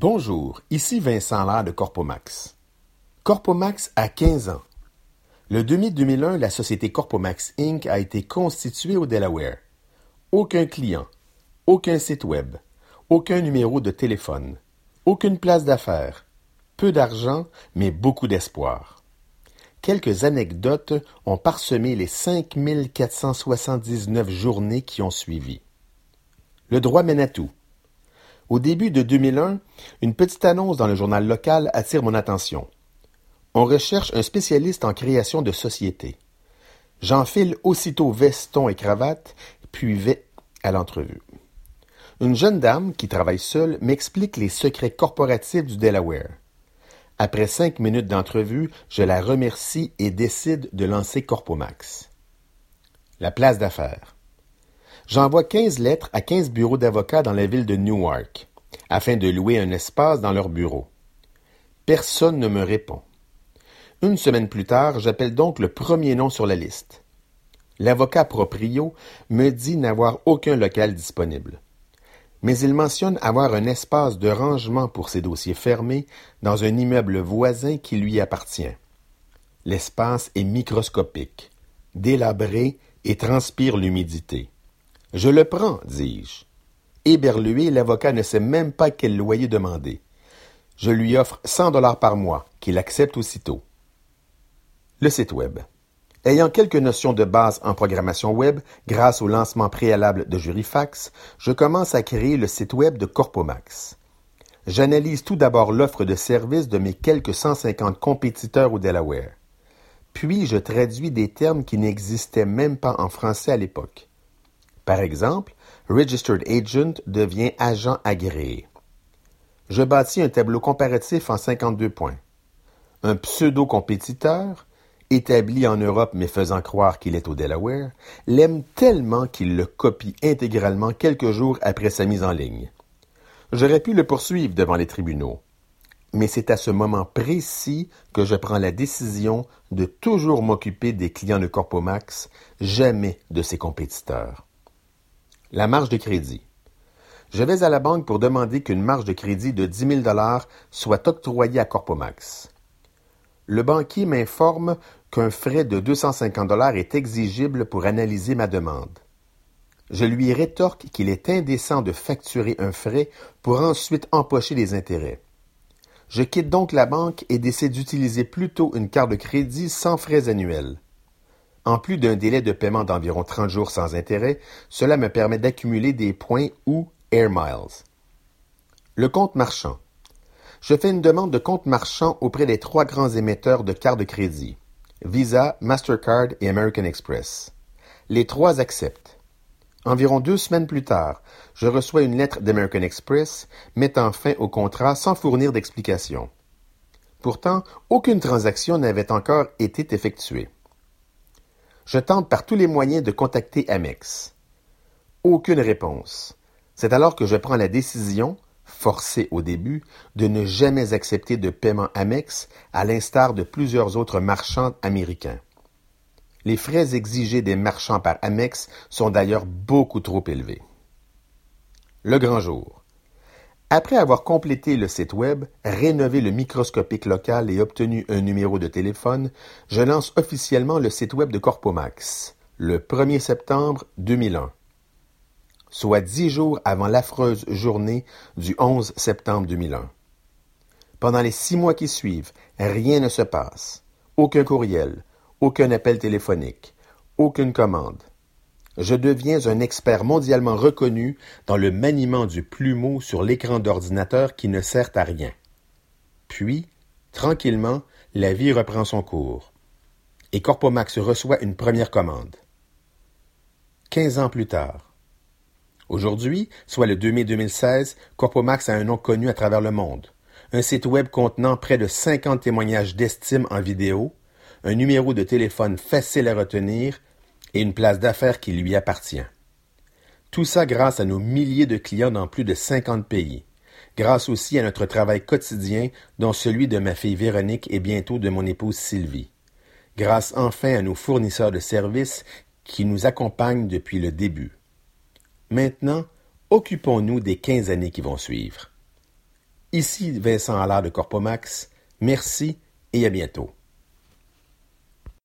Bonjour, ici Vincent Lair de Corpomax. Corpomax a 15 ans. Le 2000-2001, la société Corpomax Inc. a été constituée au Delaware. Aucun client, aucun site web, aucun numéro de téléphone, aucune place d'affaires, peu d'argent, mais beaucoup d'espoir. Quelques anecdotes ont parsemé les 5479 journées qui ont suivi. Le droit mène à tout. Au début de 2001, une petite annonce dans le journal local attire mon attention. On recherche un spécialiste en création de société. J'enfile aussitôt veston et cravate, puis vais à l'entrevue. Une jeune dame qui travaille seule m'explique les secrets corporatifs du Delaware. Après cinq minutes d'entrevue, je la remercie et décide de lancer Corpomax. La place d'affaires. J'envoie quinze lettres à quinze bureaux d'avocats dans la ville de Newark, afin de louer un espace dans leur bureau. Personne ne me répond. Une semaine plus tard, j'appelle donc le premier nom sur la liste. L'avocat proprio me dit n'avoir aucun local disponible. Mais il mentionne avoir un espace de rangement pour ses dossiers fermés dans un immeuble voisin qui lui appartient. L'espace est microscopique, délabré et transpire l'humidité. Je le prends, dis-je. Éberlué, l'avocat ne sait même pas quel loyer demander. Je lui offre cent dollars par mois, qu'il accepte aussitôt. Le site web. Ayant quelques notions de base en programmation web, grâce au lancement préalable de Jurifax, je commence à créer le site web de Corpomax. J'analyse tout d'abord l'offre de services de mes quelques 150 compétiteurs au Delaware. Puis je traduis des termes qui n'existaient même pas en français à l'époque. Par exemple, Registered Agent devient agent agréé. Je bâtis un tableau comparatif en 52 points. Un pseudo-compétiteur, établi en Europe mais faisant croire qu'il est au Delaware, l'aime tellement qu'il le copie intégralement quelques jours après sa mise en ligne. J'aurais pu le poursuivre devant les tribunaux. Mais c'est à ce moment précis que je prends la décision de toujours m'occuper des clients de Corpomax, jamais de ses compétiteurs. La marge de crédit. Je vais à la banque pour demander qu'une marge de crédit de 10 000 soit octroyée à Corpomax. Le banquier m'informe qu'un frais de 250 est exigible pour analyser ma demande. Je lui rétorque qu'il est indécent de facturer un frais pour ensuite empocher les intérêts. Je quitte donc la banque et décide d'utiliser plutôt une carte de crédit sans frais annuels. En plus d'un délai de paiement d'environ 30 jours sans intérêt, cela me permet d'accumuler des points ou air miles. Le compte marchand. Je fais une demande de compte marchand auprès des trois grands émetteurs de cartes de crédit, Visa, Mastercard et American Express. Les trois acceptent. Environ deux semaines plus tard, je reçois une lettre d'American Express mettant fin au contrat sans fournir d'explication. Pourtant, aucune transaction n'avait encore été effectuée. Je tente par tous les moyens de contacter Amex. Aucune réponse. C'est alors que je prends la décision, forcée au début, de ne jamais accepter de paiement Amex, à l'instar de plusieurs autres marchands américains. Les frais exigés des marchands par Amex sont d'ailleurs beaucoup trop élevés. Le grand jour. Après avoir complété le site web, rénové le microscopique local et obtenu un numéro de téléphone, je lance officiellement le site web de Corpomax, le 1er septembre 2001, soit dix jours avant l'affreuse journée du 11 septembre 2001. Pendant les six mois qui suivent, rien ne se passe. Aucun courriel, aucun appel téléphonique, aucune commande je deviens un expert mondialement reconnu dans le maniement du plumeau sur l'écran d'ordinateur qui ne sert à rien. Puis, tranquillement, la vie reprend son cours. Et Corpomax reçoit une première commande. Quinze ans plus tard. Aujourd'hui, soit le 2 mai 2016, Corpomax a un nom connu à travers le monde. Un site web contenant près de 50 témoignages d'estime en vidéo, un numéro de téléphone facile à retenir et une place d'affaires qui lui appartient. Tout ça grâce à nos milliers de clients dans plus de 50 pays, grâce aussi à notre travail quotidien dont celui de ma fille Véronique et bientôt de mon épouse Sylvie, grâce enfin à nos fournisseurs de services qui nous accompagnent depuis le début. Maintenant, occupons-nous des quinze années qui vont suivre. Ici Vincent Allard de Corpomax. Merci et à bientôt.